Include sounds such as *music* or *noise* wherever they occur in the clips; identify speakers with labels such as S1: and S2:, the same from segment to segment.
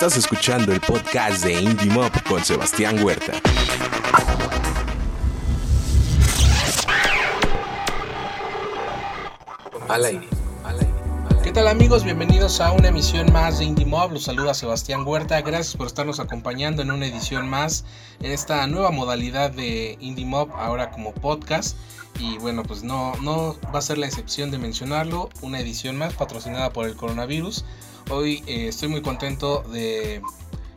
S1: Estás escuchando el podcast de Indie Mob con Sebastián Huerta.
S2: Al aire. ¿Qué tal amigos? Bienvenidos a una emisión más de Indie Mob. Los saluda Sebastián Huerta. Gracias por estarnos acompañando en una edición más en esta nueva modalidad de Indie Mob, ahora como podcast. Y bueno, pues no, no va a ser la excepción de mencionarlo. Una edición más patrocinada por el coronavirus. Hoy eh, estoy muy contento de,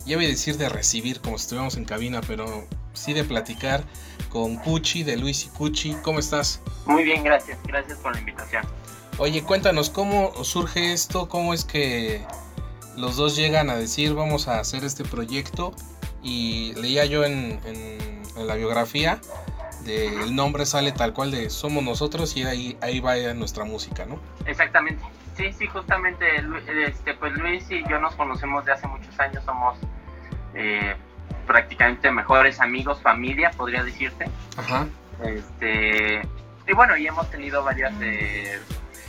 S2: ya voy a decir de recibir como si estuviéramos en cabina, pero sí de platicar con Cuchi, de Luis y Cuchi. ¿Cómo estás?
S3: Muy bien, gracias. Gracias por la invitación.
S2: Oye, cuéntanos cómo surge esto, cómo es que los dos llegan a decir vamos a hacer este proyecto y leía yo en, la biografía el nombre sale tal cual de somos nosotros y ahí, ahí va nuestra música, ¿no?
S3: Exactamente. Sí, sí, justamente este, pues Luis y yo nos conocemos de hace muchos años, somos eh, prácticamente mejores amigos, familia, podría decirte. Ajá. Este, y bueno, y hemos tenido varias eh,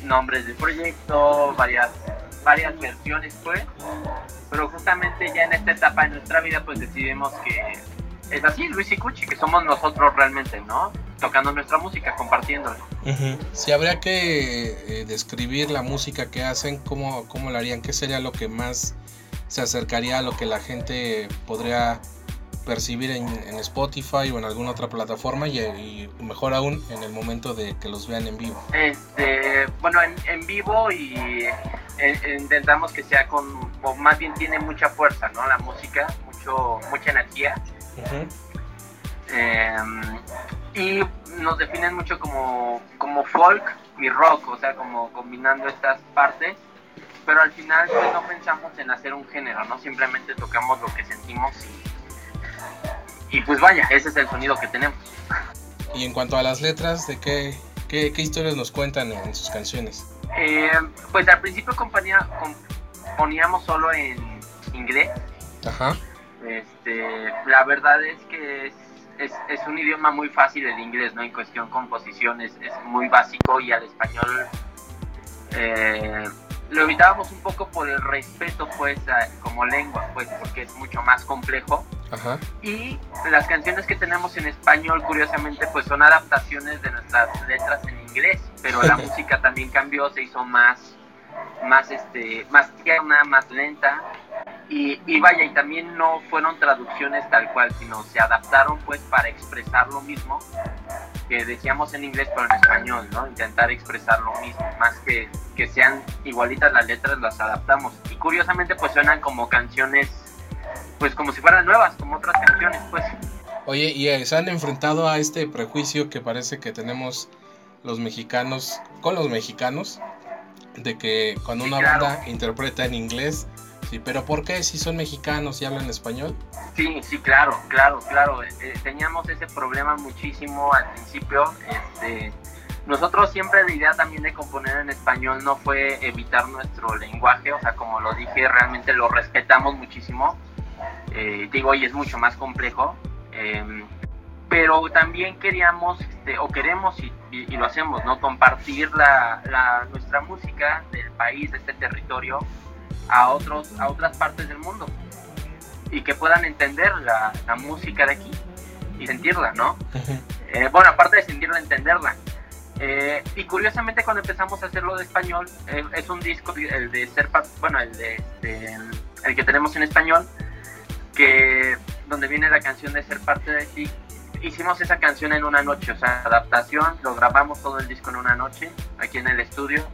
S3: nombres de proyecto, varias, varias versiones pues, pero justamente ya en esta etapa de nuestra vida pues decidimos que es así, Luis y Cuchi, que somos nosotros realmente, ¿no? Tocando nuestra música, compartiéndola.
S2: Si habría que eh, describir la música que hacen, ¿cómo, ¿cómo la harían? ¿Qué sería lo que más se acercaría a lo que la gente podría percibir en, Spotify o en alguna otra plataforma y, mejor aún en el momento de que los vean en vivo?
S3: Este, bueno, en, vivo y eh, intentamos que sea con, o más bien tiene mucha fuerza, ¿no? La música, mucho, mucha energía. Em, y nos definen mucho como, como folk y rock, o sea, como combinando estas partes pero al final pues, no pensamos en hacer un género, ¿no? Simplemente tocamos lo que sentimos y y pues vaya, ese es el sonido que tenemos.
S2: Y en cuanto a las letras, ¿de qué, qué, historias nos cuentan en sus canciones?
S3: Eh, pues al principio compañía, componíamos solo en inglés. Ajá. Este, la verdad es que es, es, un idioma muy fácil el inglés, ¿no? En cuestión composición es, es muy básico y al español eh, lo evitábamos un poco por el respeto, pues, como lengua, pues, porque es mucho más complejo. Ajá. Y las canciones que tenemos en español, curiosamente, pues son adaptaciones de nuestras letras en inglés, pero la *laughs* música también cambió, se hizo más, más, este, más tierna, más lenta. Y, y vaya, y también no fueron traducciones tal cual, sino se adaptaron pues para expresar lo mismo que decíamos en inglés pero en español, ¿no? Intentar expresar lo mismo, más que que sean igualitas las letras, las adaptamos. Y curiosamente pues suenan como canciones, pues como si fueran nuevas, como otras canciones, pues.
S2: Oye, ¿y eh, se han enfrentado a este prejuicio que parece que tenemos los mexicanos con los mexicanos? De que cuando una banda interpreta en inglés, pero ¿por qué si son mexicanos y hablan español?
S3: Sí, sí, claro, claro, claro. Eh, teníamos ese problema muchísimo al principio. Este, nosotros siempre la idea también de componer en español no fue evitar nuestro lenguaje, o sea, como lo dije, realmente lo respetamos muchísimo. Eh, digo, y es mucho más complejo. Em, pero también queríamos, este, o queremos, y, lo hacemos, ¿no? Compartir la, nuestra música del país, de este territorio, a, otros, a otras partes del mundo. Y que puedan entender la, música de aquí y sentirla, ¿no? Eh, bueno, aparte de sentirla, entenderla. Eh, y curiosamente cuando empezamos a hacerlo de español, eh, es un disco, el de ser, bueno, el de este, el que tenemos en español, que donde viene la canción de ser parte de ti. Hicimos esa canción en una noche, o sea, adaptación, lo grabamos todo el disco en una noche, aquí en el estudio,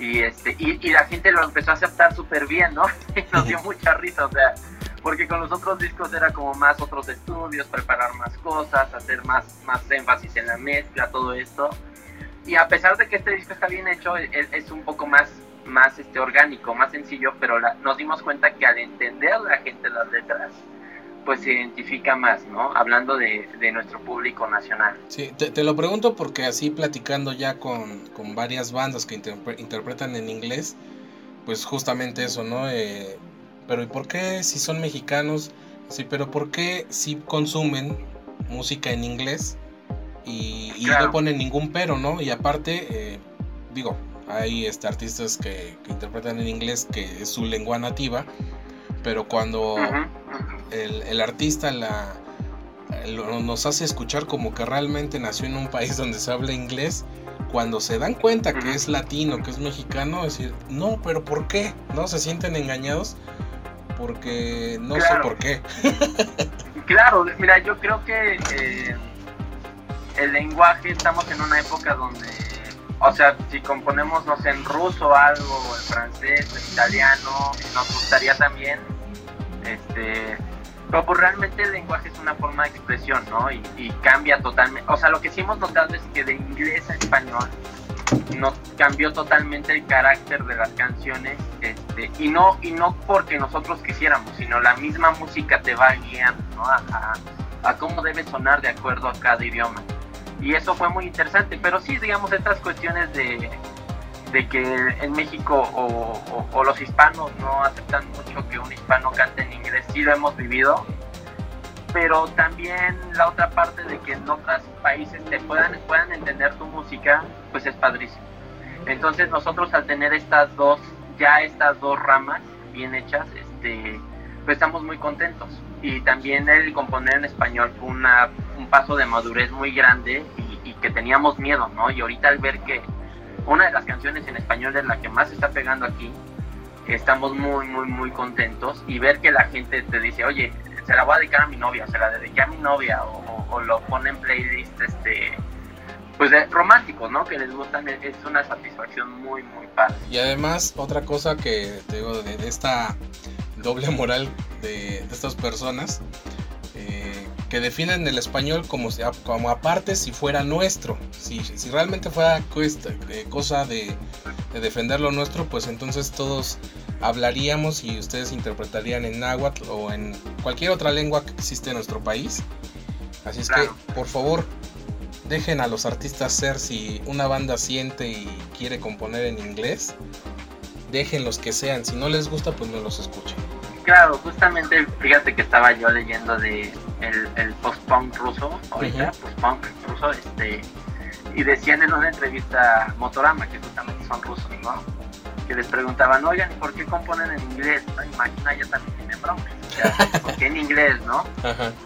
S3: y este y, y la gente lo empezó a aceptar súper bien, ¿no? *laughs* Y nos dio mucha risa, o sea, porque con los otros discos era como más otros estudios, preparar más cosas, hacer más, más énfasis en la mezcla, todo esto y a pesar de que este disco está bien hecho, es, es un poco más, más este, orgánico, más sencillo, pero nos dimos cuenta que al entender la gente las letras, pues se identifica más, ¿no? Hablando de, de nuestro público nacional.
S2: Sí, te, lo pregunto porque así platicando ya con, con varias bandas que interpretan en inglés, pues justamente eso, ¿no? Eh, pero ¿y por qué si son mexicanos? Sí, pero ¿por qué si consumen música en inglés? y, no ponen ningún pero, ¿no? Y aparte, eh, digo, hay este, artistas que, interpretan en inglés que es su lengua nativa, pero cuando el, artista la, nos hace escuchar como que realmente nació en un país donde se habla inglés, cuando se dan cuenta que es latino, que es mexicano, decir, no, pero ¿por qué? ¿No? Se sienten engañados porque no sé por qué. *laughs*
S3: claro, mira, yo creo que eh, el lenguaje, estamos en una época donde, o sea, si componemos, no sé, en ruso algo, en francés, en italiano, nos gustaría también, este, pero pues realmente el lenguaje es una forma de expresión, ¿no? Y, cambia totalmente, o sea, lo que sí hemos notado es que de inglés a español nos cambió totalmente el carácter de las canciones este, y no y no porque nosotros quisiéramos sino la misma música te va guiando ¿no? a, a, cómo debe sonar de acuerdo a cada idioma y eso fue muy interesante pero sí digamos estas cuestiones de, de que en México o, o, los hispanos no aceptan mucho que un hispano cante en inglés sí lo hemos vivido pero también la otra parte de que en otros países te puedan, puedan entender tu música, pues es padrísimo. Entonces nosotros al tener estas dos, ya estas dos ramas bien hechas, este, pues estamos muy contentos. Y también el componer en español fue una, un paso de madurez muy grande y, y que teníamos miedo, ¿no? Y ahorita al ver que una de las canciones en español es la que más está pegando aquí, estamos muy, muy, muy contentos y ver que la gente te dice, oye, se la voy a dedicar a mi novia, se la dediqué a mi novia o, lo pone en playlist este pues de románticos, ¿no? Que les gustan, es una satisfacción muy, muy padre.
S2: Y además, otra cosa que te digo de, esta doble moral de, estas personas, eh, que definen el español como, como aparte si fuera nuestro. Si, si realmente fuera cuesta, cosa de, de defender lo nuestro, pues entonces todos hablaríamos y ustedes interpretarían en náhuatl o en cualquier otra lengua que existe en nuestro país. Así es que, por favor, dejen a los artistas ser si una banda siente y quiere componer en inglés, dejen los que sean. Si no les gusta, pues no los escuchen.
S3: Claro, justamente fíjate que estaba yo leyendo de el, post-punk ruso, ahorita, post-punk ruso, este, y decían en una entrevista Motorama, que justamente son rusos, ¿no? que les preguntaban, oigan, ¿por qué componen en inglés? ¿No? Imagina, ya también tiene broncas, *laughs* ¿por qué en inglés, no?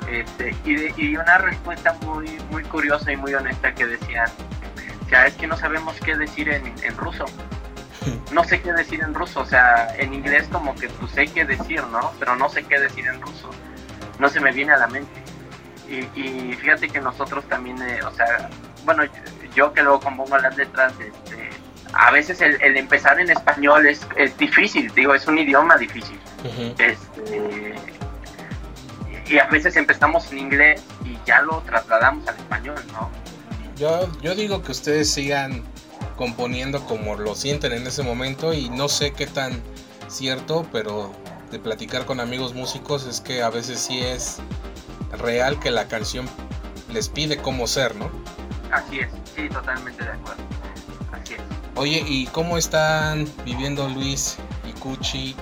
S3: Este, y, y, una respuesta muy, muy curiosa y muy honesta que decían, o sea, es que no sabemos qué decir en, en ruso. No sé qué decir en ruso, o sea, en inglés como que pues sé qué decir, ¿no? Pero no sé qué decir en ruso. No se me viene a la mente. Y, y fíjate que nosotros también, eh, o sea, bueno, yo que luego compongo las letras, este, a veces el, empezar en español es, es, difícil, digo, es un idioma difícil. este, y a veces empezamos en inglés y ya lo trasladamos al español, ¿no?
S2: Yo, yo digo que ustedes sigan componiendo como lo sienten en ese momento y no sé qué tan cierto, pero de platicar con amigos músicos es que a veces sí es real que la canción les pide cómo ser, ¿no?
S3: Así es, sí, totalmente de acuerdo.
S2: Oye, ¿y cómo están viviendo Luis y Cuchi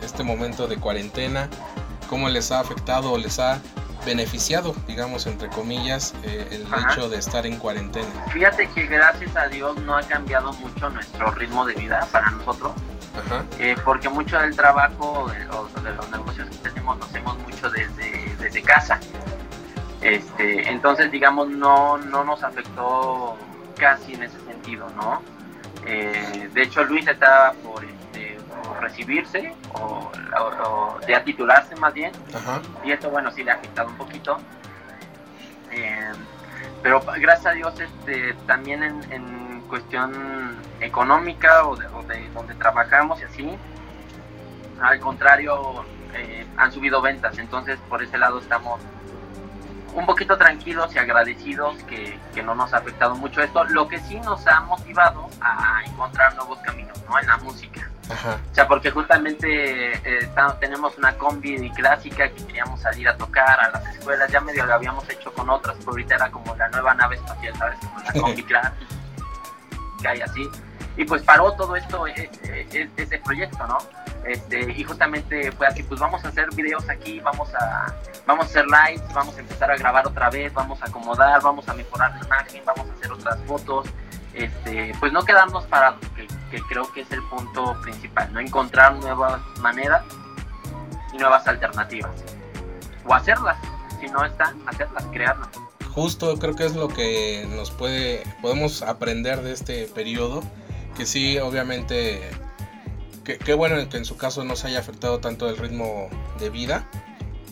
S2: este momento de cuarentena? ¿Cómo les ha afectado o les ha beneficiado, digamos, entre comillas, eh, el hecho de estar en cuarentena?
S3: Fíjate que gracias a Dios no ha cambiado mucho nuestro ritmo de vida para nosotros, eh, porque mucho del trabajo de los, de los, negocios que tenemos lo hacemos mucho desde, desde casa. Este, entonces, digamos, no, no nos afectó casi en ese sentido, ¿no? Eh, de hecho, Luis estaba por, recibirse o, ya titularse más bien. Y esto, bueno, sí le ha afectado un poquito. Eh, pero gracias a Dios, este, también en, cuestión económica o de, donde trabajamos y así, al contrario, eh, han subido ventas. Entonces, por ese lado estamos un poquito tranquilos y agradecidos que, no nos ha afectado mucho esto, lo que sí nos ha motivado a encontrar nuevos caminos ¿no? en la música. O sea, porque justamente eh, tenemos una combi clásica que queríamos salir a tocar a las escuelas, ya medio lo habíamos hecho con otras, pero ahorita era como la nueva nave espacial, ¿sabes? Como la *laughs* combi clásica, hay así. Y pues paró todo esto, e, e, e, ese proyecto, ¿no? Este, y justamente fue así, pues vamos a hacer videos aquí, vamos a, vamos a hacer lives, vamos a empezar a grabar otra vez, vamos a acomodar, vamos a mejorar la imagen, vamos a hacer otras fotos, este, pues no quedarnos parados, que, creo que es el punto principal, no encontrar nuevas maneras y nuevas alternativas. O hacerlas, si no están, hacerlas, crearlas.
S2: Justo creo que es lo que nos puede, podemos aprender de este periodo, que sí, obviamente, qué bueno que en su caso no se haya afectado tanto el ritmo de vida,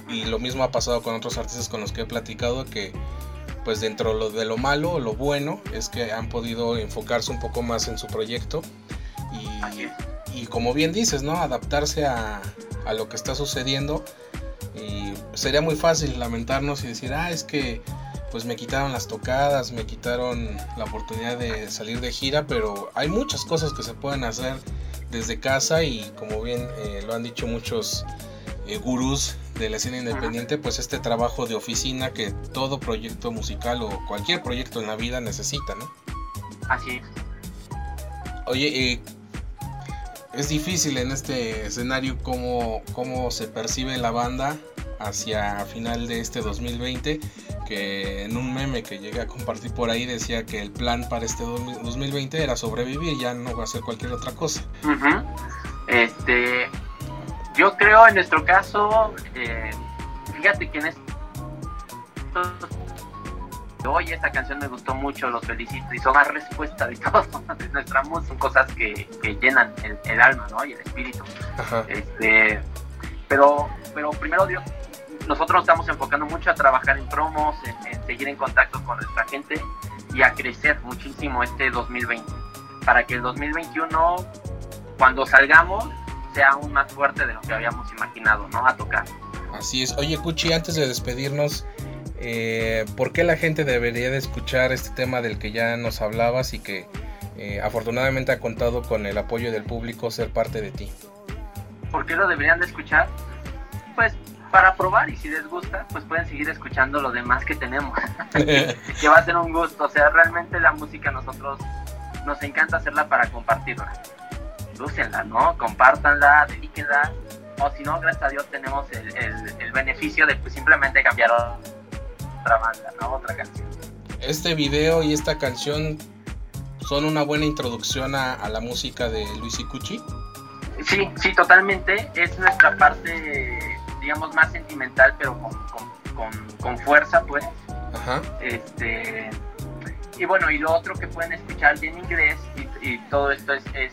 S2: y lo mismo ha pasado con otros artistas con los que he platicado, que pues dentro de lo malo, lo bueno es que han podido enfocarse un poco más en su proyecto y, como bien dices, ¿no? Adaptarse a, a, lo que está sucediendo y sería muy fácil lamentarnos y decir, ah, es que pues me quitaron las tocadas, me quitaron la oportunidad de salir de gira, pero hay muchas cosas que se pueden hacer desde casa y como bien eh, lo han dicho muchos eh, gurús de la escena independiente, pues este trabajo de oficina que todo proyecto musical o cualquier proyecto en la vida necesita, ¿no?
S3: Así es.
S2: Oye, eh, es difícil en este escenario cómo, cómo se percibe la banda hacia final de este 2020, que en un meme que llegué a compartir por ahí decía que el plan para este 2020 era sobrevivir, ya no va a ser cualquier otra cosa.
S3: Este, yo creo en nuestro caso, eh, fíjate que en esto, oye, esta canción me gustó mucho, los felicito, y son la respuesta de *laughs* todo, de nuestra música, son cosas que, llenan el, alma, ¿no? Y el espíritu. Este, pero, pero primero Dios, nosotros nos estamos enfocando mucho a trabajar en promos, en, seguir en contacto con nuestra gente y a crecer muchísimo este 2020, para que el 2021, cuando salgamos, sea aún más fuerte de lo que habíamos imaginado, ¿no? A tocar.
S2: Así es. Oye, Cuchi, antes de despedirnos, eh, ¿por qué la gente debería de escuchar este tema del que ya nos hablabas y que eh, afortunadamente ha contado con el apoyo del público ser parte de ti?
S3: ¿Por qué lo deberían de escuchar? Pues para probar y si les gusta, pues pueden seguir escuchando lo demás que tenemos. *laughs* que va a ser un gusto. O sea, realmente la música nosotros nos encanta hacerla para compartirla úsenla, ¿no? Compártanla, dedíquenla. O si no, gracias a Dios tenemos el, beneficio de pues, simplemente cambiar otra banda, ¿no? Otra canción.
S2: Este video y esta canción son una buena introducción a, la música de Luis Cucci.
S3: Sí, sí, totalmente. Es nuestra parte, digamos, más sentimental, pero con, fuerza, pues. Ajá. Este, y bueno, y lo otro que pueden escuchar en inglés, y, todo esto es, es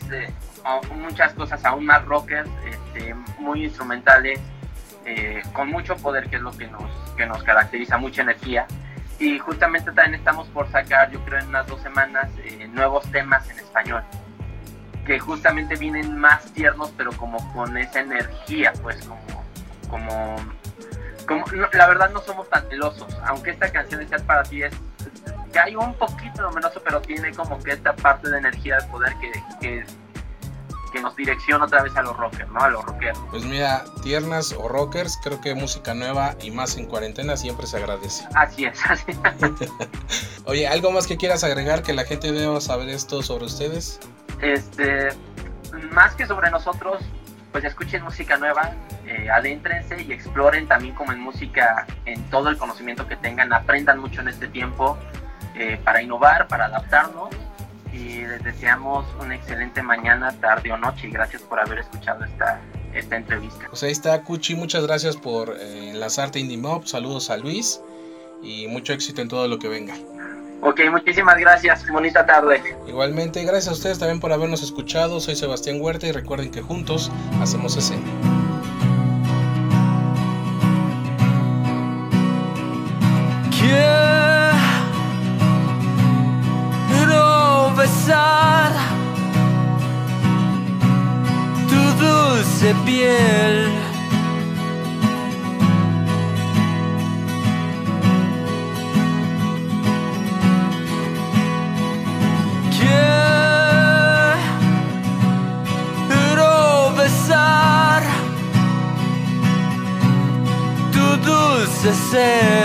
S3: muchas cosas aún más rockers, este, muy instrumentales, eh, con mucho poder, que es lo que nos, que nos caracteriza, mucha energía. Y justamente también estamos por sacar, yo creo en unas dos semanas, eh, nuevos temas en español, que justamente vienen más tiernos, pero como con esa energía, pues como... como, la verdad no somos tan celosos, aunque esta canción de para ti es que hay un poquito luminoso, pero tiene como que esta parte de energía de poder que, que que nos direcciona otra vez a los rockers, ¿no? A los rockeros.
S2: Pues mira, tiernas o rockers, creo que música nueva y más en cuarentena siempre se agradece.
S3: Así es, así *laughs*
S2: Oye, ¿algo más que quieras agregar que la gente deba saber esto sobre ustedes?
S3: Este, más que sobre nosotros, pues escuchen música nueva, eh, adéntrense y exploren también como en música, en todo el conocimiento que tengan, aprendan mucho en este tiempo eh, para innovar, para adaptarnos y les deseamos una excelente mañana, tarde o noche y gracias por haber escuchado esta, esta entrevista.
S2: Pues ahí está Cuchi, muchas gracias por eh, enlazarte Indie Mob, saludos a Luis y mucho éxito en todo lo que venga.
S3: Ok, muchísimas gracias, bonita tarde.
S2: Igualmente, gracias a ustedes también por habernos escuchado, soy Sebastián Huerta y recuerden que juntos hacemos escena.
S4: tu dulce piel. Quiero besar tu dulce ser.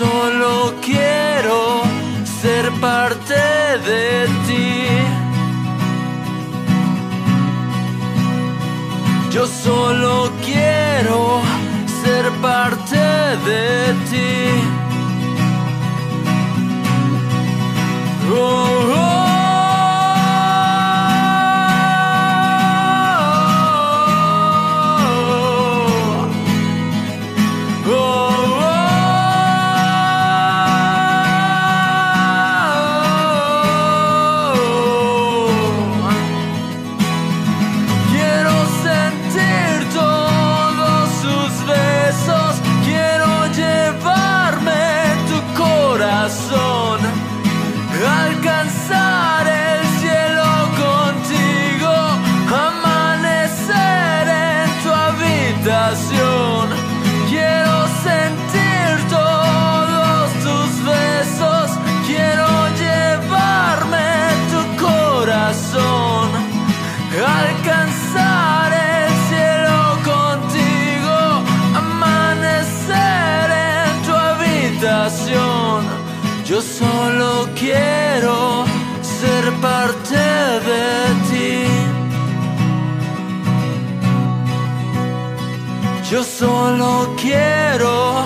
S4: Solo quiero ser parte de ti. Yo solo quiero ser parte de ti. Oh, Yo solo quiero ser parte de ti. Yo solo quiero